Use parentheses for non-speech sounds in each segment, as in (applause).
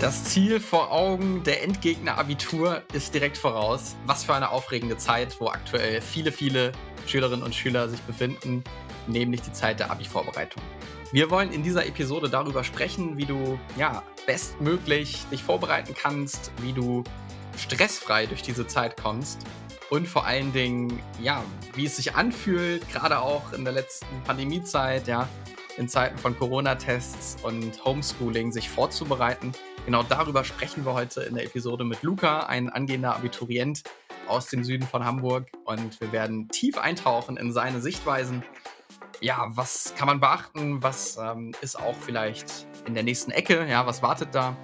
Das Ziel vor Augen, der Endgegner Abitur ist direkt voraus. Was für eine aufregende Zeit, wo aktuell viele, viele Schülerinnen und Schüler sich befinden, nämlich die Zeit der Abi-Vorbereitung. Wir wollen in dieser Episode darüber sprechen, wie du ja, bestmöglich dich vorbereiten kannst, wie du stressfrei durch diese Zeit kommst und vor allen Dingen, ja, wie es sich anfühlt, gerade auch in der letzten Pandemiezeit, ja, in Zeiten von Corona-Tests und Homeschooling sich vorzubereiten. Genau darüber sprechen wir heute in der Episode mit Luca, ein angehender Abiturient aus dem Süden von Hamburg. Und wir werden tief eintauchen in seine Sichtweisen. Ja, was kann man beachten? Was ähm, ist auch vielleicht in der nächsten Ecke? Ja, was wartet da?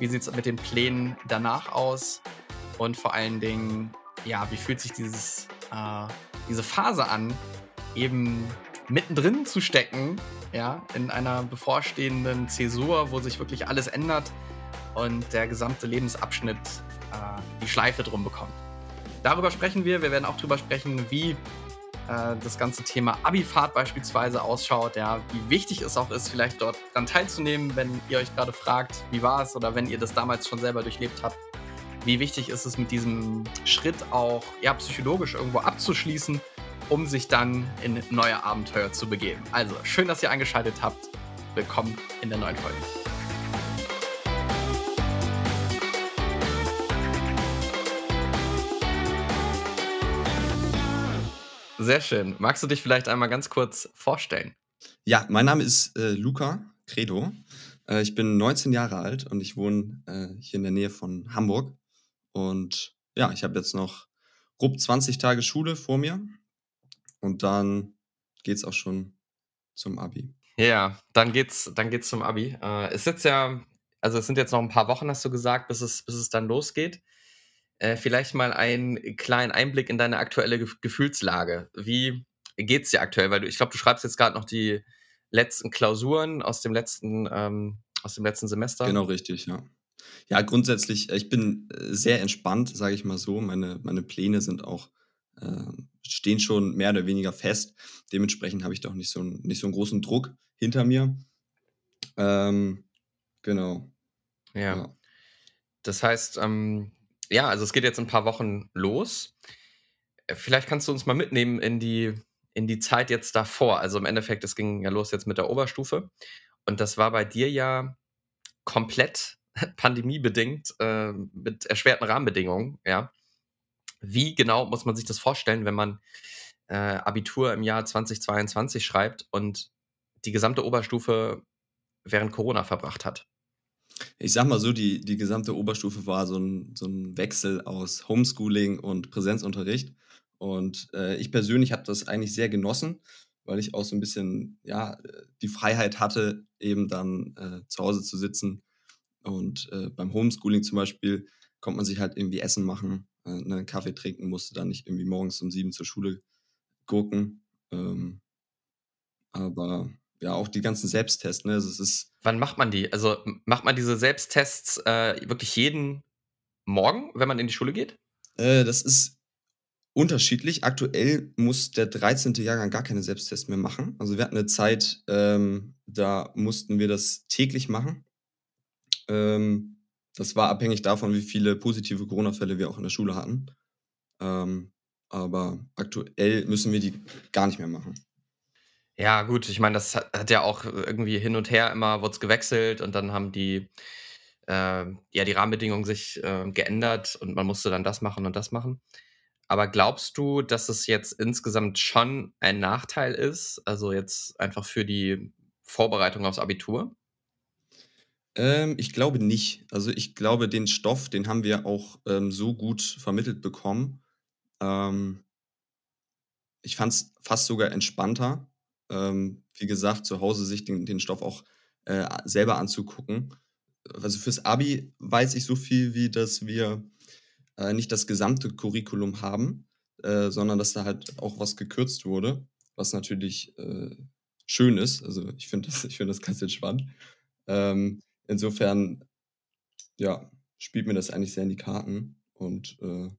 Wie sieht es mit den Plänen danach aus? Und vor allen Dingen, ja, wie fühlt sich dieses, äh, diese Phase an, eben mittendrin zu stecken, ja, in einer bevorstehenden Zäsur, wo sich wirklich alles ändert und der gesamte Lebensabschnitt äh, die Schleife drum bekommt. Darüber sprechen wir. Wir werden auch darüber sprechen, wie äh, das ganze Thema Abifahrt beispielsweise ausschaut, ja, wie wichtig es auch ist, vielleicht dort dran teilzunehmen, wenn ihr euch gerade fragt, wie war es oder wenn ihr das damals schon selber durchlebt habt. Wie wichtig ist es, mit diesem Schritt auch ja, psychologisch irgendwo abzuschließen um sich dann in neue Abenteuer zu begeben. Also, schön, dass ihr eingeschaltet habt. Willkommen in der neuen Folge. Sehr schön. Magst du dich vielleicht einmal ganz kurz vorstellen? Ja, mein Name ist äh, Luca Credo. Äh, ich bin 19 Jahre alt und ich wohne äh, hier in der Nähe von Hamburg. Und ja, ich habe jetzt noch grob 20 Tage Schule vor mir und dann geht es auch schon zum Abi. Ja, dann geht's, dann geht's zum Abi. Äh, es ist ja, also es sind jetzt noch ein paar Wochen, hast du gesagt, bis es, bis es dann losgeht. Äh, vielleicht mal einen kleinen Einblick in deine aktuelle Ge Gefühlslage. Wie geht's dir aktuell? Weil du, ich glaube, du schreibst jetzt gerade noch die letzten Klausuren aus dem letzten, ähm, aus dem letzten Semester. Genau, richtig, ja. Ja, grundsätzlich, äh, ich bin äh, sehr entspannt, sage ich mal so. Meine, meine Pläne sind auch äh, stehen schon mehr oder weniger fest. Dementsprechend habe ich doch nicht so, einen, nicht so einen großen Druck hinter mir. Ähm, genau. Ja. ja. Das heißt, ähm, ja, also es geht jetzt ein paar Wochen los. Äh, vielleicht kannst du uns mal mitnehmen in die, in die Zeit jetzt davor. Also im Endeffekt, es ging ja los jetzt mit der Oberstufe. Und das war bei dir ja komplett (laughs) pandemiebedingt, äh, mit erschwerten Rahmenbedingungen, ja. Wie genau muss man sich das vorstellen, wenn man äh, Abitur im Jahr 2022 schreibt und die gesamte Oberstufe während Corona verbracht hat? Ich sag mal so, die, die gesamte Oberstufe war so ein, so ein Wechsel aus Homeschooling und Präsenzunterricht. Und äh, ich persönlich habe das eigentlich sehr genossen, weil ich auch so ein bisschen ja, die Freiheit hatte, eben dann äh, zu Hause zu sitzen. Und äh, beim Homeschooling zum Beispiel konnte man sich halt irgendwie Essen machen äh, einen Kaffee trinken, musste dann nicht irgendwie morgens um sieben zur Schule gucken. Ähm, aber ja, auch die ganzen Selbsttests, ne? Also es ist Wann macht man die? Also macht man diese Selbsttests äh, wirklich jeden Morgen, wenn man in die Schule geht? Äh, das ist unterschiedlich. Aktuell muss der 13. Jahrgang gar keine Selbsttests mehr machen. Also wir hatten eine Zeit, ähm, da mussten wir das täglich machen. Ähm, das war abhängig davon, wie viele positive Corona-Fälle wir auch in der Schule hatten. Ähm, aber aktuell müssen wir die gar nicht mehr machen. Ja, gut, ich meine, das hat, hat ja auch irgendwie hin und her immer wurde gewechselt und dann haben die, äh, ja, die Rahmenbedingungen sich äh, geändert und man musste dann das machen und das machen. Aber glaubst du, dass es jetzt insgesamt schon ein Nachteil ist? Also jetzt einfach für die Vorbereitung aufs Abitur? Ähm, ich glaube nicht. Also ich glaube, den Stoff, den haben wir auch ähm, so gut vermittelt bekommen. Ähm, ich fand es fast sogar entspannter, ähm, wie gesagt, zu Hause sich den, den Stoff auch äh, selber anzugucken. Also fürs Abi weiß ich so viel, wie dass wir äh, nicht das gesamte Curriculum haben, äh, sondern dass da halt auch was gekürzt wurde, was natürlich äh, schön ist. Also ich finde das, (laughs) find das ganz entspannt. Ähm, insofern, ja, spielt mir das eigentlich sehr in die Karten. Und äh,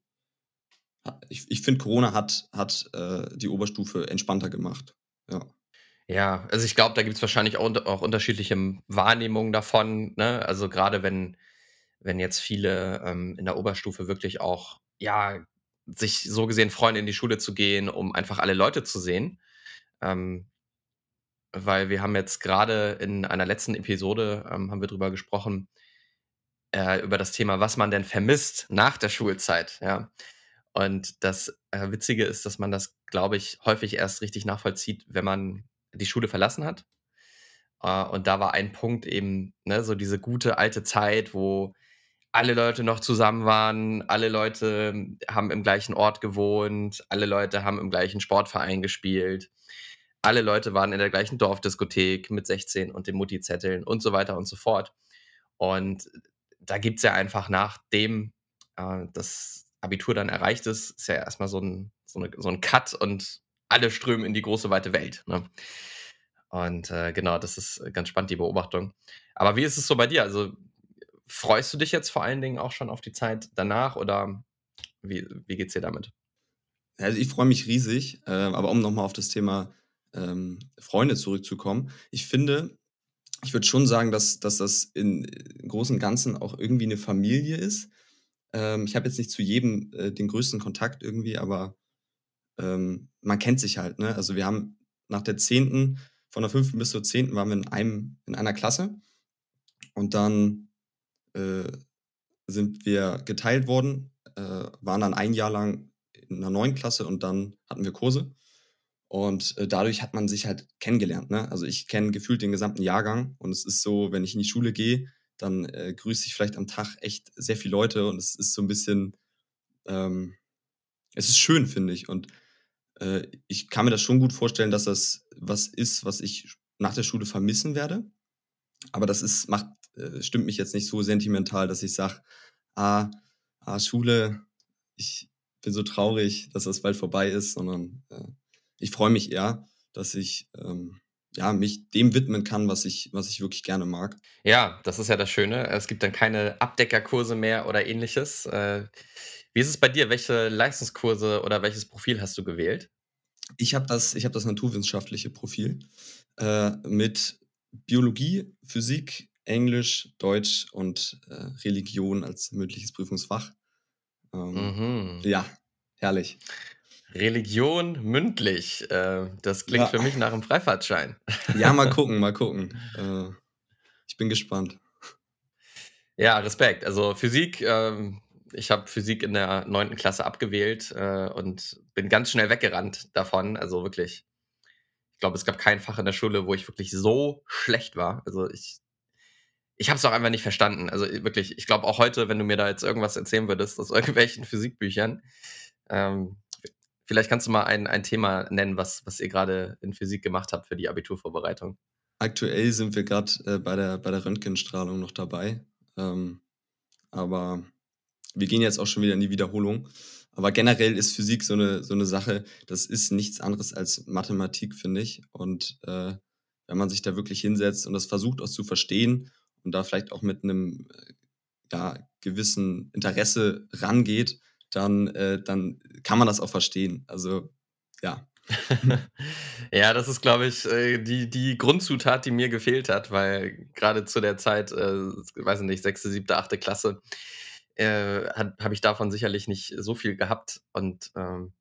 ich, ich finde, Corona hat, hat äh, die Oberstufe entspannter gemacht. Ja. Ja, also ich glaube, da gibt es wahrscheinlich auch, auch, unterschiedliche Wahrnehmungen davon. Ne? Also gerade wenn wenn jetzt viele ähm, in der Oberstufe wirklich auch, ja, sich so gesehen freuen, in die Schule zu gehen, um einfach alle Leute zu sehen. Ähm, weil wir haben jetzt gerade in einer letzten Episode, ähm, haben wir drüber gesprochen, äh, über das Thema, was man denn vermisst nach der Schulzeit, ja. Und das äh, Witzige ist, dass man das, glaube ich, häufig erst richtig nachvollzieht, wenn man die Schule verlassen hat. Äh, und da war ein Punkt eben, ne, so diese gute alte Zeit, wo alle Leute noch zusammen waren, alle Leute haben im gleichen Ort gewohnt, alle Leute haben im gleichen Sportverein gespielt, alle Leute waren in der gleichen Dorfdiskothek mit 16 und den Mutti-Zetteln und so weiter und so fort. Und da gibt es ja einfach, nachdem äh, das Abitur dann erreicht ist, ist ja erstmal so ein, so, eine, so ein Cut und alle strömen in die große weite Welt. Ne? Und äh, genau, das ist ganz spannend, die Beobachtung. Aber wie ist es so bei dir? Also freust du dich jetzt vor allen Dingen auch schon auf die Zeit danach oder wie, wie es dir damit? Also ich freue mich riesig, äh, aber um nochmal auf das Thema ähm, Freunde zurückzukommen, ich finde, ich würde schon sagen, dass, dass das in, im Großen und Ganzen auch irgendwie eine Familie ist. Ähm, ich habe jetzt nicht zu jedem äh, den größten Kontakt irgendwie, aber ähm, man kennt sich halt. Ne? Also wir haben nach der 10., von der 5. bis zur 10. waren wir in, einem, in einer Klasse und dann äh, sind wir geteilt worden, äh, waren dann ein Jahr lang in einer neuen Klasse und dann hatten wir Kurse. Und äh, dadurch hat man sich halt kennengelernt. Ne? Also ich kenne gefühlt den gesamten Jahrgang und es ist so, wenn ich in die Schule gehe, dann äh, grüße ich vielleicht am Tag echt sehr viele Leute und es ist so ein bisschen, ähm, es ist schön, finde ich. Und äh, ich kann mir das schon gut vorstellen, dass das was ist, was ich nach der Schule vermissen werde. Aber das ist, macht, äh, stimmt mich jetzt nicht so sentimental, dass ich sage, ah, ah, Schule, ich bin so traurig, dass das bald vorbei ist, sondern äh, ich freue mich eher, dass ich ähm, ja, mich dem widmen kann, was ich, was ich wirklich gerne mag. Ja, das ist ja das Schöne. Es gibt dann keine Abdeckerkurse mehr oder ähnliches. Äh, wie ist es bei dir? Welche Leistungskurse oder welches Profil hast du gewählt? Ich habe das, hab das naturwissenschaftliche Profil äh, mit Biologie, Physik, Englisch, Deutsch und äh, Religion als mündliches Prüfungsfach. Ähm, mhm. Ja, herrlich. Religion mündlich. Äh, das klingt ja. für mich nach einem Freifahrtschein. Ja, mal (laughs) gucken, mal gucken. Äh, ich bin gespannt. Ja, Respekt. Also Physik, ähm, ich habe Physik in der neunten Klasse abgewählt äh, und bin ganz schnell weggerannt davon. Also wirklich. Ich glaube, es gab kein Fach in der Schule, wo ich wirklich so schlecht war. Also ich, ich habe es auch einfach nicht verstanden. Also wirklich, ich glaube auch heute, wenn du mir da jetzt irgendwas erzählen würdest aus (laughs) irgendwelchen Physikbüchern, ähm, Vielleicht kannst du mal ein, ein Thema nennen, was, was ihr gerade in Physik gemacht habt für die Abiturvorbereitung. Aktuell sind wir gerade äh, bei, der, bei der Röntgenstrahlung noch dabei. Ähm, aber wir gehen jetzt auch schon wieder in die Wiederholung. Aber generell ist Physik so eine, so eine Sache, das ist nichts anderes als Mathematik, finde ich. Und äh, wenn man sich da wirklich hinsetzt und das versucht auch zu verstehen und da vielleicht auch mit einem äh, ja, gewissen Interesse rangeht, dann, äh, dann kann man das auch verstehen. Also ja. (laughs) ja, das ist, glaube ich, äh, die, die Grundzutat, die mir gefehlt hat, weil gerade zu der Zeit, äh, weiß ich nicht, sechste, siebte, achte Klasse, äh, habe ich davon sicherlich nicht so viel gehabt. Und ähm,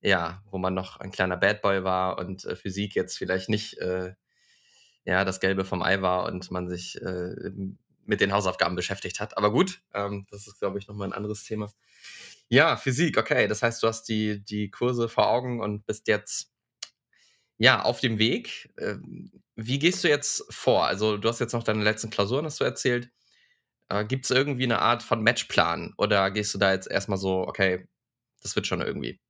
ja, wo man noch ein kleiner Bad Boy war und äh, Physik jetzt vielleicht nicht äh, ja, das Gelbe vom Ei war und man sich äh, mit den Hausaufgaben beschäftigt hat. Aber gut, ähm, das ist, glaube ich, nochmal ein anderes Thema. Ja, Physik, okay. Das heißt, du hast die, die Kurse vor Augen und bist jetzt ja auf dem Weg. Ähm, wie gehst du jetzt vor? Also, du hast jetzt noch deine letzten Klausuren, hast du erzählt. Äh, Gibt es irgendwie eine Art von Matchplan oder gehst du da jetzt erstmal so, okay, das wird schon irgendwie?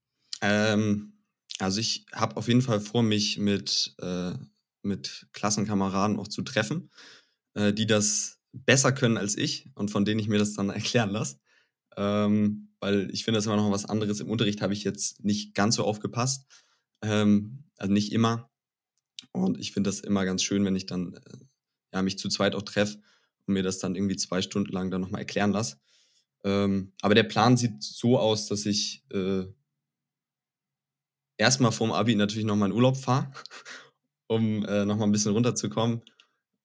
Ähm, also, ich habe auf jeden Fall vor, mich mit, äh, mit Klassenkameraden auch zu treffen, äh, die das besser können als ich und von denen ich mir das dann (laughs) erklären lasse. Ähm, weil ich finde das immer noch was anderes. Im Unterricht habe ich jetzt nicht ganz so aufgepasst, ähm, also nicht immer. Und ich finde das immer ganz schön, wenn ich dann äh, ja, mich zu zweit auch treffe und mir das dann irgendwie zwei Stunden lang dann nochmal erklären lasse. Ähm, aber der Plan sieht so aus, dass ich äh, erstmal vorm Abi natürlich nochmal in Urlaub fahre, (laughs) um äh, nochmal ein bisschen runterzukommen,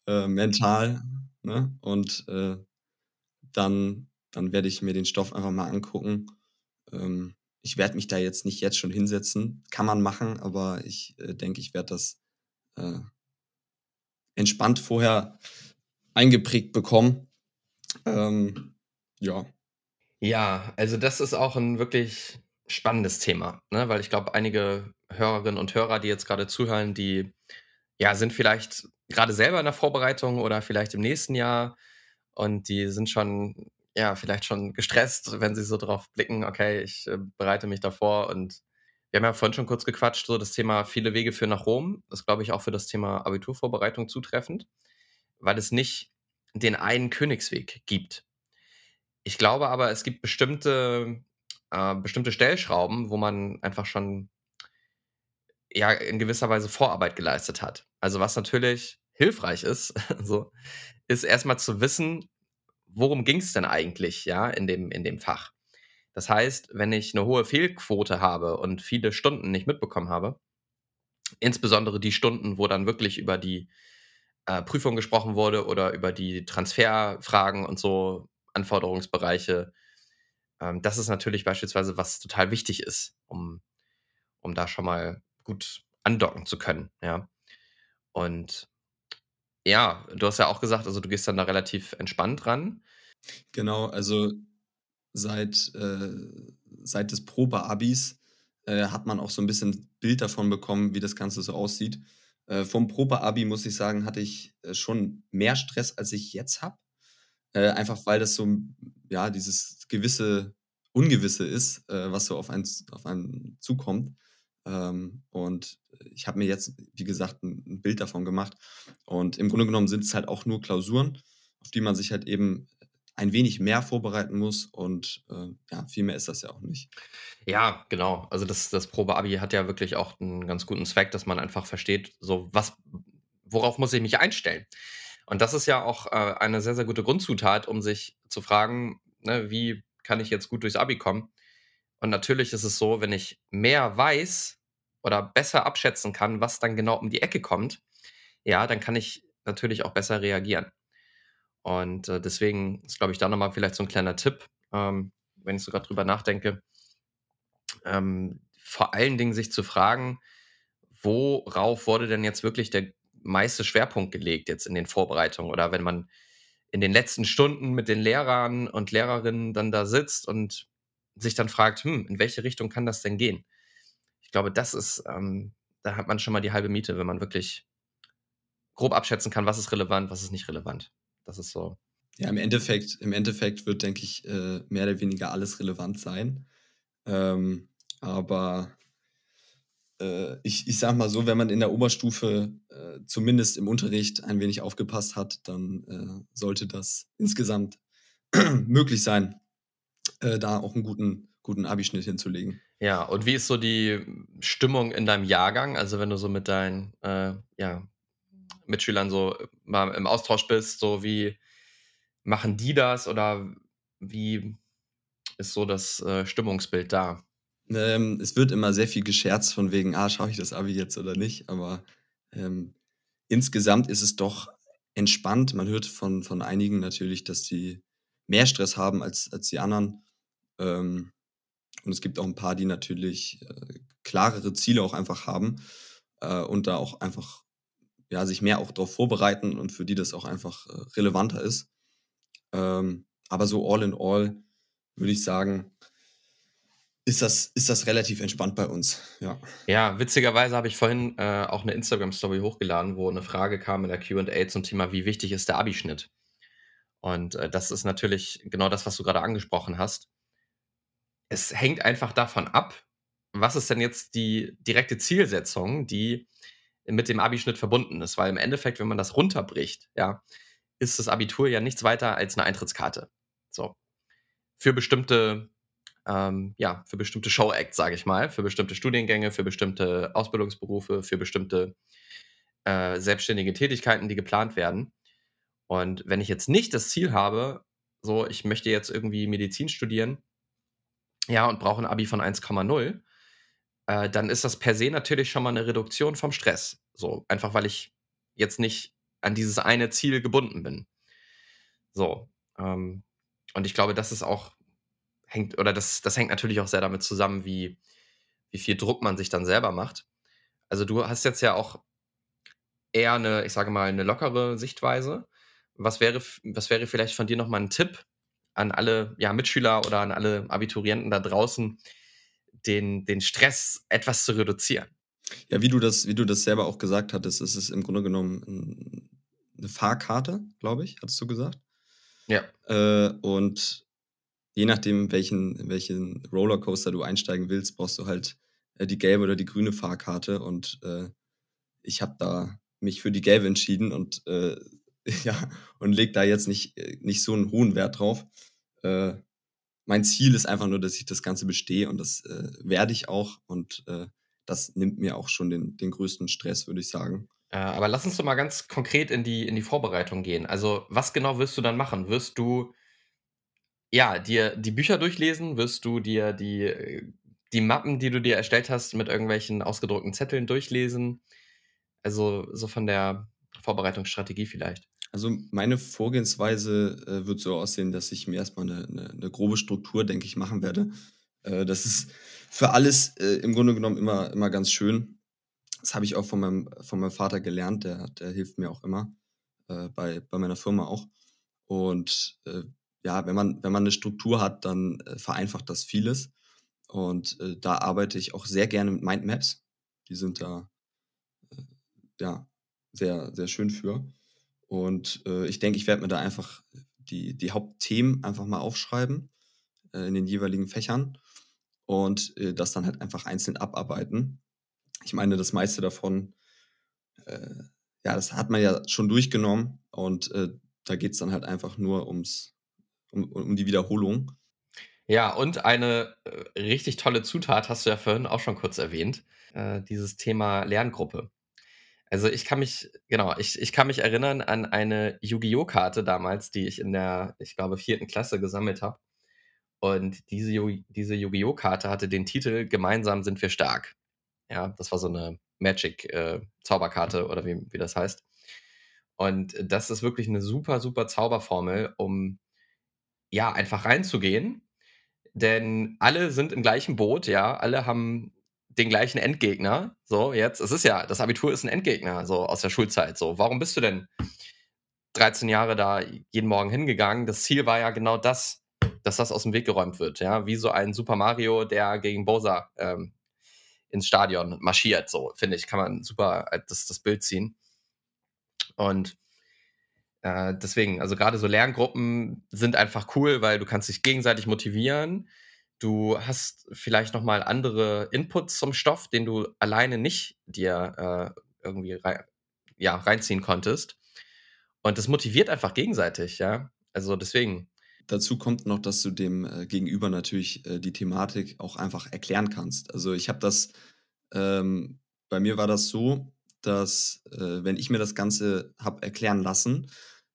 äh, mental. Ne? Und äh, dann, dann werde ich mir den Stoff einfach mal angucken. Ähm, ich werde mich da jetzt nicht jetzt schon hinsetzen. Kann man machen, aber ich äh, denke, ich werde das äh, entspannt vorher eingeprägt bekommen. Ähm, ja. Ja, also das ist auch ein wirklich spannendes Thema, ne? weil ich glaube, einige Hörerinnen und Hörer, die jetzt gerade zuhören, die ja, sind vielleicht gerade selber in der Vorbereitung oder vielleicht im nächsten Jahr und die sind schon, ja, vielleicht schon gestresst, wenn sie so drauf blicken, okay, ich äh, bereite mich davor und wir haben ja vorhin schon kurz gequatscht, so das Thema viele Wege führen nach Rom, das glaube ich auch für das Thema Abiturvorbereitung zutreffend, weil es nicht den einen Königsweg gibt. Ich glaube aber, es gibt bestimmte, äh, bestimmte Stellschrauben, wo man einfach schon ja in gewisser Weise Vorarbeit geleistet hat. Also was natürlich hilfreich ist, (laughs) so, ist erstmal zu wissen, worum ging es denn eigentlich, ja, in dem, in dem Fach. Das heißt, wenn ich eine hohe Fehlquote habe und viele Stunden nicht mitbekommen habe, insbesondere die Stunden, wo dann wirklich über die äh, Prüfung gesprochen wurde oder über die Transferfragen und so Anforderungsbereiche, ähm, das ist natürlich beispielsweise, was total wichtig ist, um, um da schon mal gut andocken zu können, ja. Und ja, du hast ja auch gesagt, also du gehst dann da relativ entspannt ran. Genau, also seit, äh, seit des Probeabis äh, hat man auch so ein bisschen Bild davon bekommen, wie das Ganze so aussieht. Äh, vom Probeabi muss ich sagen, hatte ich äh, schon mehr Stress, als ich jetzt habe. Äh, einfach weil das so, ja, dieses gewisse Ungewisse ist, äh, was so auf einen, auf einen zukommt. Ähm, und ich habe mir jetzt, wie gesagt, ein, ein, Bild davon gemacht. Und im Grunde genommen sind es halt auch nur Klausuren, auf die man sich halt eben ein wenig mehr vorbereiten muss. Und äh, ja, viel mehr ist das ja auch nicht. Ja, genau. Also das, das Probeabi hat ja wirklich auch einen ganz guten Zweck, dass man einfach versteht, so was, worauf muss ich mich einstellen. Und das ist ja auch äh, eine sehr, sehr gute Grundzutat, um sich zu fragen, ne, wie kann ich jetzt gut durchs Abi kommen? Und natürlich ist es so, wenn ich mehr weiß oder besser abschätzen kann, was dann genau um die Ecke kommt, ja, dann kann ich natürlich auch besser reagieren. Und äh, deswegen ist, glaube ich, da nochmal vielleicht so ein kleiner Tipp, ähm, wenn ich sogar drüber nachdenke, ähm, vor allen Dingen sich zu fragen, worauf wurde denn jetzt wirklich der meiste Schwerpunkt gelegt jetzt in den Vorbereitungen oder wenn man in den letzten Stunden mit den Lehrern und Lehrerinnen dann da sitzt und sich dann fragt, hm, in welche Richtung kann das denn gehen? Ich glaube, das ist, ähm, da hat man schon mal die halbe Miete, wenn man wirklich grob abschätzen kann, was ist relevant, was ist nicht relevant. Das ist so. Ja, im Endeffekt, im Endeffekt wird, denke ich, äh, mehr oder weniger alles relevant sein. Ähm, aber äh, ich, ich sag mal so, wenn man in der Oberstufe äh, zumindest im Unterricht ein wenig aufgepasst hat, dann äh, sollte das insgesamt (clears throat) möglich sein, äh, da auch einen guten, guten Abischnitt hinzulegen. Ja, und wie ist so die Stimmung in deinem Jahrgang? Also wenn du so mit deinen äh, ja, Mitschülern so mal im Austausch bist, so wie machen die das oder wie ist so das äh, Stimmungsbild da? Ähm, es wird immer sehr viel gescherzt von wegen, ah, schaue ich das Abi jetzt oder nicht, aber ähm, insgesamt ist es doch entspannt. Man hört von, von einigen natürlich, dass sie mehr Stress haben als, als die anderen. Ähm, und es gibt auch ein paar, die natürlich äh, klarere Ziele auch einfach haben äh, und da auch einfach ja, sich mehr auch darauf vorbereiten und für die das auch einfach äh, relevanter ist. Ähm, aber so all in all würde ich sagen, ist das, ist das relativ entspannt bei uns. Ja, ja witzigerweise habe ich vorhin äh, auch eine Instagram-Story hochgeladen, wo eine Frage kam in der QA zum Thema, wie wichtig ist der Abischnitt? Und äh, das ist natürlich genau das, was du gerade angesprochen hast. Es hängt einfach davon ab, was ist denn jetzt die direkte Zielsetzung, die mit dem Abischnitt verbunden ist. Weil im Endeffekt, wenn man das runterbricht, ja, ist das Abitur ja nichts weiter als eine Eintrittskarte. So. Für bestimmte, ähm, ja, für bestimmte Show-Acts, sage ich mal, für bestimmte Studiengänge, für bestimmte Ausbildungsberufe, für bestimmte äh, selbstständige Tätigkeiten, die geplant werden. Und wenn ich jetzt nicht das Ziel habe, so, ich möchte jetzt irgendwie Medizin studieren, ja, und brauche ein Abi von 1,0, äh, dann ist das per se natürlich schon mal eine Reduktion vom Stress. So, einfach weil ich jetzt nicht an dieses eine Ziel gebunden bin. So, ähm, und ich glaube, das ist auch, hängt, oder das, das hängt natürlich auch sehr damit zusammen, wie, wie viel Druck man sich dann selber macht. Also du hast jetzt ja auch eher eine, ich sage mal, eine lockere Sichtweise. Was wäre, was wäre vielleicht von dir nochmal ein Tipp an alle ja, Mitschüler oder an alle Abiturienten da draußen, den, den Stress etwas zu reduzieren? Ja, wie du das, wie du das selber auch gesagt hattest, ist es im Grunde genommen eine Fahrkarte, glaube ich, hattest du gesagt. Ja. Äh, und je nachdem, welchen, welchen Rollercoaster du einsteigen willst, brauchst du halt äh, die gelbe oder die grüne Fahrkarte. Und äh, ich habe da mich für die gelbe entschieden und äh, (laughs) ja, und leg da jetzt nicht, äh, nicht so einen hohen Wert drauf. Äh, mein Ziel ist einfach nur, dass ich das Ganze bestehe und das äh, werde ich auch. Und äh, das nimmt mir auch schon den, den größten Stress, würde ich sagen. Äh, aber lass uns doch mal ganz konkret in die, in die Vorbereitung gehen. Also, was genau wirst du dann machen? Wirst du ja, dir die Bücher durchlesen? Wirst du dir die, die Mappen, die du dir erstellt hast, mit irgendwelchen ausgedruckten Zetteln durchlesen? Also, so von der Vorbereitungsstrategie vielleicht. Also meine Vorgehensweise äh, wird so aussehen, dass ich mir erstmal eine, eine, eine grobe Struktur, denke ich, machen werde. Äh, das ist für alles äh, im Grunde genommen immer, immer ganz schön. Das habe ich auch von meinem, von meinem Vater gelernt, der, der hilft mir auch immer, äh, bei, bei meiner Firma auch. Und äh, ja, wenn man, wenn man eine Struktur hat, dann äh, vereinfacht das vieles. Und da arbeite ich auch sehr gerne mit Mindmaps. Die sind da ja sehr, sehr schön für. Und äh, ich denke, ich werde mir da einfach die, die Hauptthemen einfach mal aufschreiben äh, in den jeweiligen Fächern und äh, das dann halt einfach einzeln abarbeiten. Ich meine, das meiste davon, äh, ja, das hat man ja schon durchgenommen und äh, da geht es dann halt einfach nur ums, um, um die Wiederholung. Ja, und eine äh, richtig tolle Zutat hast du ja vorhin auch schon kurz erwähnt, äh, dieses Thema Lerngruppe. Also ich kann mich, genau, ich, ich kann mich erinnern an eine Yu-Gi-Oh! Karte damals, die ich in der, ich glaube, vierten Klasse gesammelt habe. Und diese, Yu- diese Yu-Gi-Oh! Karte hatte den Titel Gemeinsam sind wir stark. Ja, das war so eine Magic-Zauberkarte äh, oder wie, wie das heißt. Und das ist wirklich eine super, super Zauberformel, um ja einfach reinzugehen. Denn alle sind im gleichen Boot, ja, alle haben den gleichen Endgegner. So, jetzt, es ist ja, das Abitur ist ein Endgegner, so aus der Schulzeit. So, warum bist du denn 13 Jahre da jeden Morgen hingegangen? Das Ziel war ja genau das, dass das aus dem Weg geräumt wird, ja, wie so ein Super Mario, der gegen Bowser ähm, ins Stadion marschiert, so, finde ich, kann man super das, das Bild ziehen. Und äh, deswegen, also gerade so Lerngruppen sind einfach cool, weil du kannst dich gegenseitig motivieren Du hast vielleicht noch mal andere Inputs zum Stoff, den du alleine nicht dir äh, irgendwie rein, ja, reinziehen konntest. Und das motiviert einfach gegenseitig, ja. Also deswegen. Dazu kommt noch, dass du dem äh, Gegenüber natürlich äh, die Thematik auch einfach erklären kannst. Also ich habe das, ähm, bei mir war das so, dass äh, wenn ich mir das Ganze habe erklären lassen,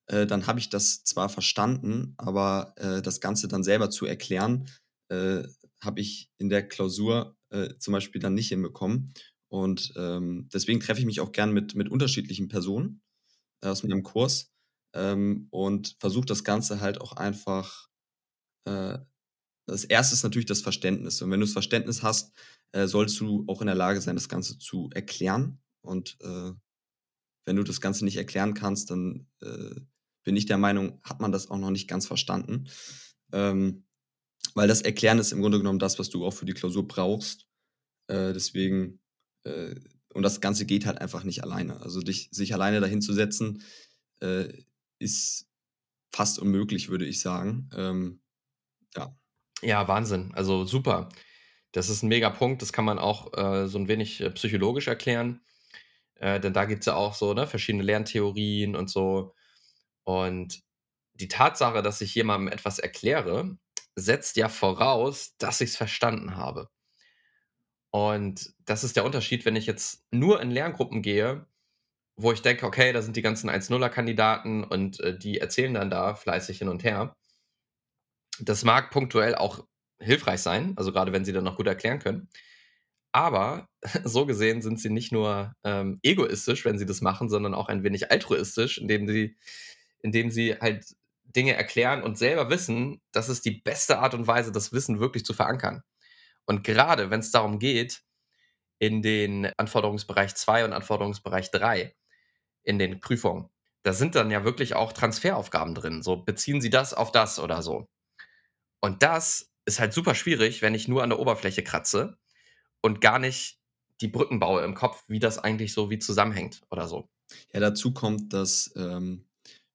äh, dann habe ich das zwar verstanden, aber äh, das Ganze dann selber zu erklären, äh, habe ich in der Klausur äh, zum Beispiel dann nicht hinbekommen. Und ähm, deswegen treffe ich mich auch gern mit, mit unterschiedlichen Personen äh, aus meinem Kurs ähm, und versuche das Ganze halt auch einfach. Äh, das erste ist natürlich das Verständnis. Und wenn du das Verständnis hast, äh, sollst du auch in der Lage sein, das Ganze zu erklären. Und äh, wenn du das Ganze nicht erklären kannst, dann bin ich der Meinung, hat man das auch noch nicht ganz verstanden. Ähm, weil das Erklären ist im Grunde genommen das, was du auch für die Klausur brauchst. Äh, deswegen, äh, und das Ganze geht halt einfach nicht alleine. Also dich, sich alleine dahin zu setzen, äh, ist fast unmöglich, würde ich sagen. Ähm, ja. Ja, Wahnsinn. Also super. Das ist ein mega Punkt. Das kann man auch äh, so ein wenig äh, psychologisch erklären. Äh, denn da gibt es ja auch so ne, verschiedene Lerntheorien und so. Und die Tatsache, dass ich jemandem etwas erkläre, setzt ja voraus, dass ich es verstanden habe. Und das ist der Unterschied, wenn ich jetzt nur in Lerngruppen gehe, wo ich denke, okay, da sind die ganzen 1-0er-Kandidaten und äh, die erzählen dann da fleißig hin und her. Das mag punktuell auch hilfreich sein, also gerade wenn sie dann noch gut erklären können. Aber (laughs) so gesehen sind sie nicht nur ähm, egoistisch, wenn sie das machen, sondern auch ein wenig altruistisch, indem sie, indem sie halt Dinge erklären und selber wissen, das ist die beste Art und Weise, das Wissen wirklich zu verankern. Und gerade wenn es darum geht, in den Anforderungsbereich 2 und Anforderungsbereich 3 in den Prüfungen, da sind dann ja wirklich auch Transferaufgaben drin. So beziehen Sie das auf das oder so. Und das ist halt super schwierig, wenn ich nur an der Oberfläche kratze und gar nicht die Brücken baue im Kopf, wie das eigentlich so wie zusammenhängt oder so. Ja, dazu kommt, dass ähm,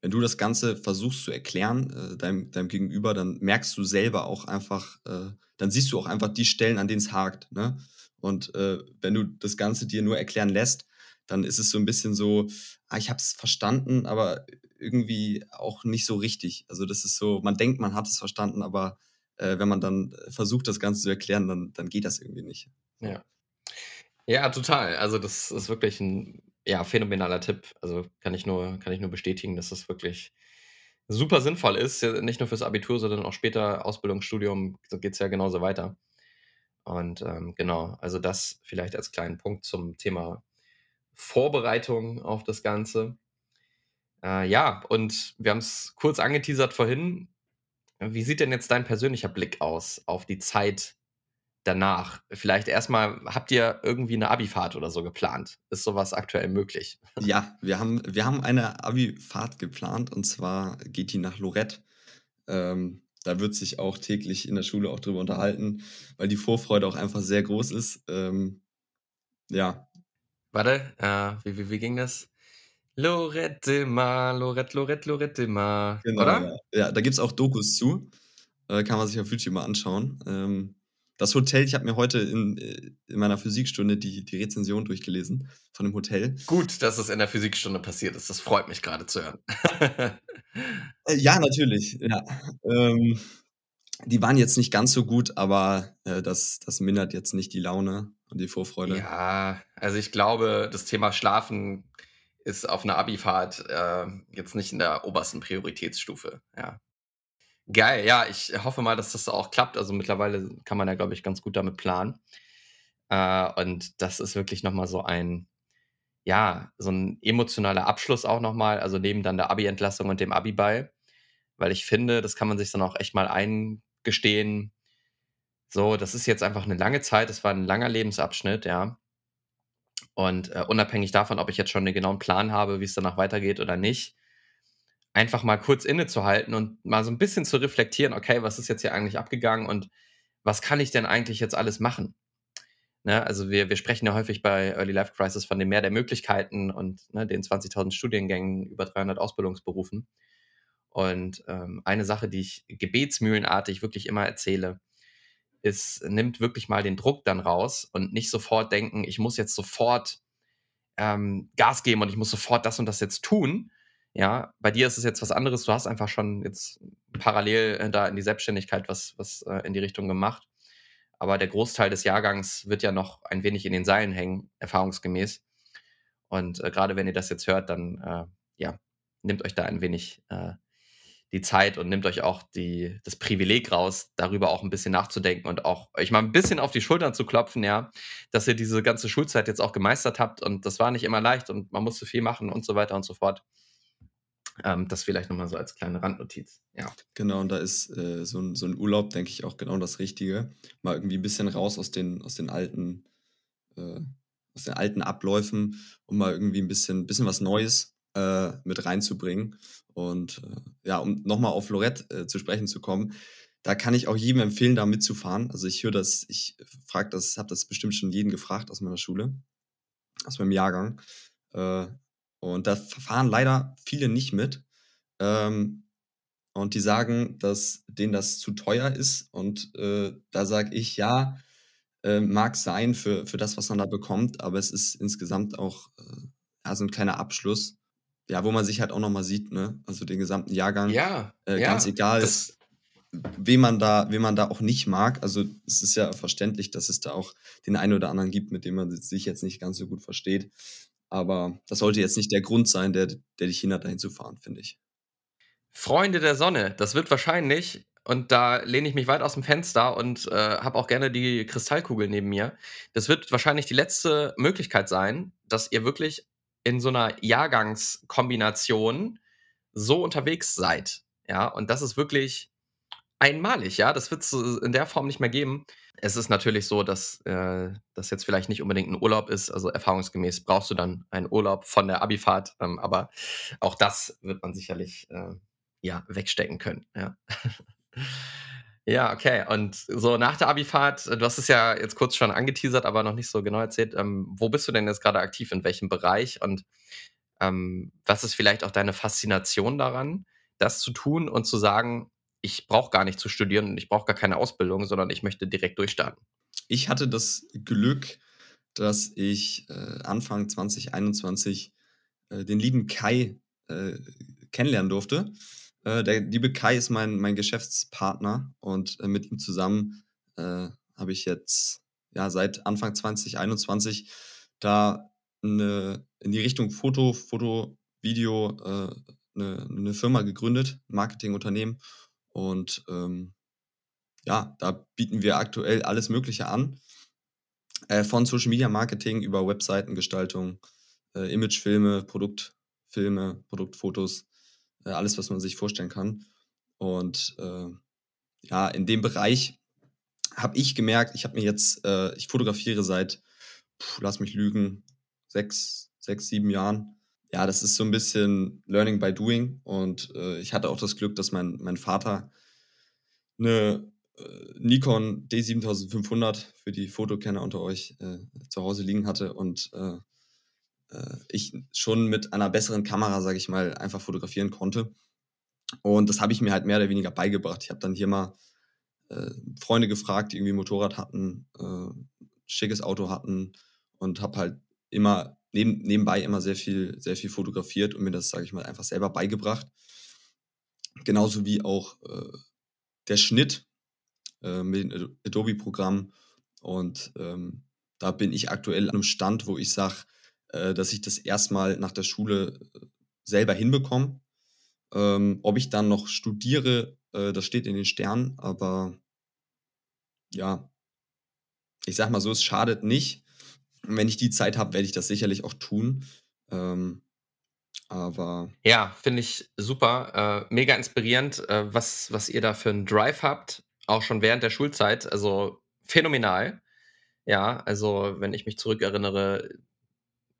wenn du das Ganze versuchst zu erklären, äh, deinem, deinem Gegenüber, dann merkst du selber auch einfach, äh, dann siehst du auch einfach die Stellen, an denen es hakt. Ne? Und äh, wenn du das Ganze dir nur erklären lässt, dann ist es so ein bisschen so, ah, ich habe es verstanden, aber irgendwie auch nicht so richtig. Also das ist so, man denkt, man hat es verstanden, aber äh, wenn man dann versucht, das Ganze zu erklären, dann, dann geht das irgendwie nicht. Ja. Ja, total. Also das ist wirklich ein ja, phänomenaler Tipp. Also kann ich nur, kann ich nur bestätigen, dass das wirklich super sinnvoll ist. Nicht nur fürs Abitur, sondern auch später Ausbildungsstudium geht es ja genauso weiter. Und ähm, genau, also das vielleicht als kleinen Punkt zum Thema Vorbereitung auf das Ganze. Äh, ja, und wir haben es kurz angeteasert vorhin. Wie sieht denn jetzt dein persönlicher Blick aus auf die Zeit danach? Vielleicht erstmal, habt ihr irgendwie eine Abifahrt oder so geplant? Ist sowas aktuell möglich? Ja, wir haben, wir haben eine Abifahrt geplant und zwar geht die nach Lorette. Ähm, da wird sich auch täglich in der Schule auch drüber unterhalten, weil die Vorfreude auch einfach sehr groß ist. Ähm, ja, Warte, äh, wie, wie, wie ging das? Lorette Ma, Lorette, Lorette, Lorette Ma. Genau, oder? Ja, ja da gibt es auch Dokus zu. Äh, kann man sich auf YouTube mal anschauen. Ähm, das Hotel, ich habe mir heute in, äh, in meiner Physikstunde die, die Rezension durchgelesen von dem Hotel. Gut, dass es in der Physikstunde passiert ist. Das freut mich gerade zu hören. (laughs) Äh, ja, natürlich. Ja. Ähm, die waren jetzt nicht ganz so gut, aber äh, das, das mindert jetzt nicht die Laune und die Vorfreude. Ja, also ich glaube, das Thema Schlafen ist auf einer Abifahrt äh, jetzt nicht in der obersten Prioritätsstufe. Ja. Geil, ja, ich hoffe mal, dass das auch klappt. Also mittlerweile kann man ja, glaube ich, ganz gut damit planen. Äh, und das ist wirklich nochmal so ein, ja, so ein emotionaler Abschluss auch nochmal, also neben dann der Abi-Entlassung und dem Abi-Ball. Weil ich finde, das kann man sich dann auch echt mal ein, gestehen, so, das ist jetzt einfach eine lange Zeit, das war ein langer Lebensabschnitt, ja. Und äh, unabhängig davon, ob ich jetzt schon einen genauen Plan habe, wie es danach weitergeht oder nicht, einfach mal kurz innezuhalten und mal so ein bisschen zu reflektieren, okay, was ist jetzt hier eigentlich abgegangen und was kann ich denn eigentlich jetzt alles machen? Ne, also wir, wir sprechen ja häufig bei Early Life Crisis von dem Mehr der Möglichkeiten und ne, den 20.000 Studiengängen, über 300 Ausbildungsberufen. Und ähm, eine Sache, die ich gebetsmühlenartig wirklich immer erzähle, ist, nimmt wirklich mal den Druck dann raus und nicht sofort denken, ich muss jetzt sofort ähm, Gas geben und ich muss sofort das und das jetzt tun. Ja, bei dir ist es jetzt was anderes. Du hast einfach schon jetzt parallel äh, da in die Selbstständigkeit was, was äh, in die Richtung gemacht. Aber der Großteil des Jahrgangs wird ja noch ein wenig in den Seilen hängen, erfahrungsgemäß. Und äh, gerade wenn ihr das jetzt hört, dann äh, ja, nehmt euch da ein wenig äh, die Zeit und nehmt euch auch die, das Privileg raus, darüber auch ein bisschen nachzudenken und auch euch mal ein bisschen auf die Schultern zu klopfen, ja, dass ihr diese ganze Schulzeit jetzt auch gemeistert habt und das war nicht immer leicht und man musste viel machen und so weiter und so fort. Ähm, das vielleicht nochmal so als kleine Randnotiz. Ja. Genau, und da ist äh, so, ein, so ein Urlaub, denke ich, auch genau das Richtige. Mal irgendwie ein bisschen raus aus den, aus den alten, äh, aus den alten Abläufen und mal irgendwie ein bisschen, bisschen was Neues äh, mit reinzubringen. Und äh, ja, um nochmal auf Lorette äh, zu sprechen zu kommen, da kann ich auch jedem empfehlen, da mitzufahren. Also ich höre das, ich frage das, habe das bestimmt schon jeden gefragt aus meiner Schule, aus meinem Jahrgang. Äh, und da fahren leider viele nicht mit. Ähm, und die sagen, dass denen das zu teuer ist. Und äh, da sage ich, ja, äh, mag sein für, für das, was man da bekommt, aber es ist insgesamt auch äh, ja, so ein kleiner Abschluss ja, wo man sich halt auch nochmal sieht, ne? Also den gesamten Jahrgang. Ja. Äh, ja, ganz egal, wen man da, wen man da auch nicht mag. Also es ist ja verständlich, dass es da auch den einen oder anderen gibt, mit dem man sich jetzt nicht ganz so gut versteht. Aber das sollte jetzt nicht der Grund sein, der, der dich hindert, dahin zu fahren, finde ich. Freunde der Sonne, das wird wahrscheinlich, und da lehne ich mich weit aus dem Fenster und äh, habe auch gerne die Kristallkugel neben mir. Das wird wahrscheinlich die letzte Möglichkeit sein, dass ihr wirklich in so einer Jahrgangskombination so unterwegs seid. Ja, und das ist wirklich einmalig, ja. Das wird es in der Form nicht mehr geben. Es ist natürlich so, dass äh, das jetzt vielleicht nicht unbedingt ein Urlaub ist. Also erfahrungsgemäß brauchst du dann einen Urlaub von der Abifahrt. Ähm, aber auch das wird man sicherlich äh, ja, wegstecken können. Ja. (laughs) ja, okay. Und so nach der Abifahrt, du hast es ja jetzt kurz schon angeteasert, aber noch nicht so genau erzählt. Ähm, wo bist du denn jetzt gerade aktiv? In welchem Bereich? Und ähm, was ist vielleicht auch deine Faszination daran, das zu tun und zu sagen, ich brauche gar nicht zu studieren und ich brauche gar keine Ausbildung, sondern ich möchte direkt durchstarten. Ich hatte das Glück, dass ich äh, Anfang 2021 äh, den lieben Kai äh, kennenlernen durfte. Äh, der liebe Kai ist mein, mein Geschäftspartner und äh, mit ihm zusammen äh, habe ich jetzt ja seit Anfang 2021 da eine, in die Richtung Foto, Foto, Video eine, eine Firma gegründet, Marketingunternehmen und ähm, ja, da bieten wir aktuell alles Mögliche an. Äh, von Social Media Marketing über Webseitengestaltung, äh, Imagefilme, Produktfilme, Produktfotos, äh, alles, was man sich vorstellen kann. Und äh, ja, in dem Bereich habe ich gemerkt, ich habe mir jetzt, äh, ich fotografiere seit, pff, lass mich lügen, sechs, sechs, sieben Jahren ja, das ist so ein bisschen Learning by Doing. Und äh, ich hatte auch das Glück, dass mein, mein Vater eine äh, Nikon D7500 für die Fotokenner unter euch äh, zu Hause liegen hatte und äh, äh, ich schon mit einer besseren Kamera, sage ich mal, einfach fotografieren konnte. Und das habe ich mir halt mehr oder weniger beigebracht. Ich habe dann hier mal äh, Freunde gefragt, die irgendwie Motorrad hatten, schickes Auto hatten und habe halt immer neben, nebenbei immer sehr viel, sehr viel fotografiert und mir das, sage ich mal, einfach selber beigebracht. Genauso wie auch äh, der Schnitt äh, mit dem Adobe-Programm. Und ähm, da bin ich aktuell an einem Stand, wo ich sage, äh, dass ich das erstmal nach der Schule äh, selber hinbekomme. Ähm, ob ich dann noch studiere, äh, das steht in den Sternen, aber ja, ich sag mal so, es schadet nicht, und wenn ich die Zeit habe, werde ich das sicherlich auch tun. Ähm, aber. Ja, finde ich super. Äh, mega inspirierend, äh, was, was ihr da für einen Drive habt, auch schon während der Schulzeit. Also phänomenal. Ja, also wenn ich mich zurückerinnere,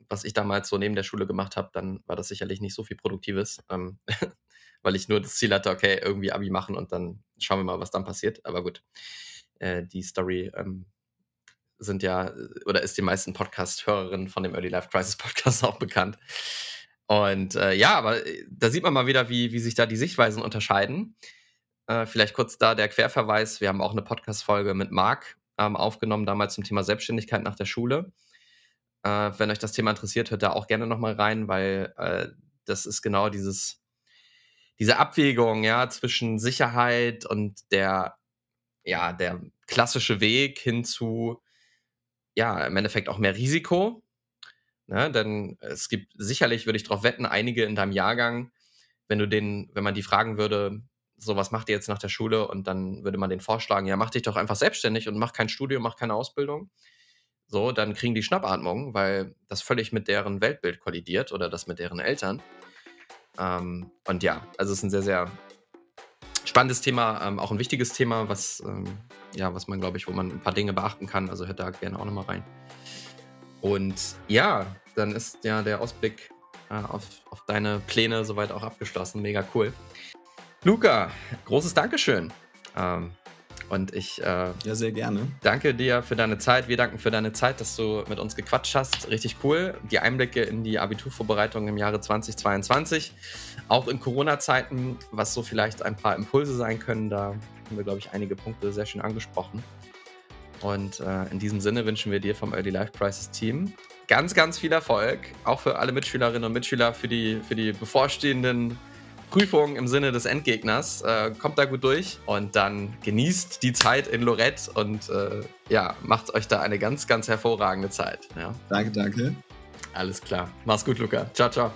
was ich damals so neben der Schule gemacht habe, dann war das sicherlich nicht so viel Produktives, ähm, (laughs) weil ich nur das Ziel hatte, okay, irgendwie Abi machen und dann schauen wir mal, was dann passiert. Aber gut, äh, die Story ähm, sind ja oder ist den meisten Podcast-Hörerinnen von dem Early Life Crisis Podcast (laughs) auch bekannt. Und äh, ja, aber äh, da sieht man mal wieder, wie, wie sich da die Sichtweisen unterscheiden. Äh, vielleicht kurz da der Querverweis. Wir haben auch eine Podcast-Folge mit Marc ähm, aufgenommen, damals zum Thema Selbstständigkeit nach der Schule. Äh, wenn euch das Thema interessiert, hört da auch gerne nochmal rein, weil äh, das ist genau dieses, diese Abwägung ja, zwischen Sicherheit und der, ja, der klassische Weg hin zu ja, im Endeffekt auch mehr Risiko. Ne? Denn es gibt sicherlich, würde ich darauf wetten, einige in deinem Jahrgang, wenn du den, wenn man die fragen würde, so was macht ihr jetzt nach der Schule und dann würde man den vorschlagen, ja, mach dich doch einfach selbstständig und mach kein Studium, mach keine Ausbildung. So, dann kriegen die Schnappatmung, weil das völlig mit deren Weltbild kollidiert oder das mit deren Eltern. Ähm, und ja, also es ist ein sehr, sehr spannendes Thema, ähm, auch ein wichtiges Thema, was, ähm, ja, was man, glaube ich, wo man ein paar Dinge beachten kann. Also hört da gerne auch nochmal rein. Und ja, dann ist ja der Ausblick äh, auf, auf deine Pläne soweit auch abgeschlossen. Mega cool. Luca, großes Dankeschön. Ähm, und ich äh, ja, sehr gerne. danke dir für deine Zeit. Wir danken für deine Zeit, dass du mit uns gequatscht hast. Richtig cool. Die Einblicke in die Abiturvorbereitung im Jahre 2022. Auch in Corona-Zeiten, was so vielleicht ein paar Impulse sein können. Da haben wir, glaube ich, einige Punkte sehr schön angesprochen. Und äh, in diesem Sinne wünschen wir dir vom Early Life Crisis Team ganz, ganz viel Erfolg. Auch für alle Mitschülerinnen und Mitschüler für die, für die bevorstehenden Prüfung im Sinne des Endgegners. Äh, kommt da gut durch und dann genießt die Zeit in Lorette und äh, ja, macht euch da eine ganz, ganz hervorragende Zeit. Ja. Danke, danke. Alles klar. Mach's gut, Luca. Ciao, ciao.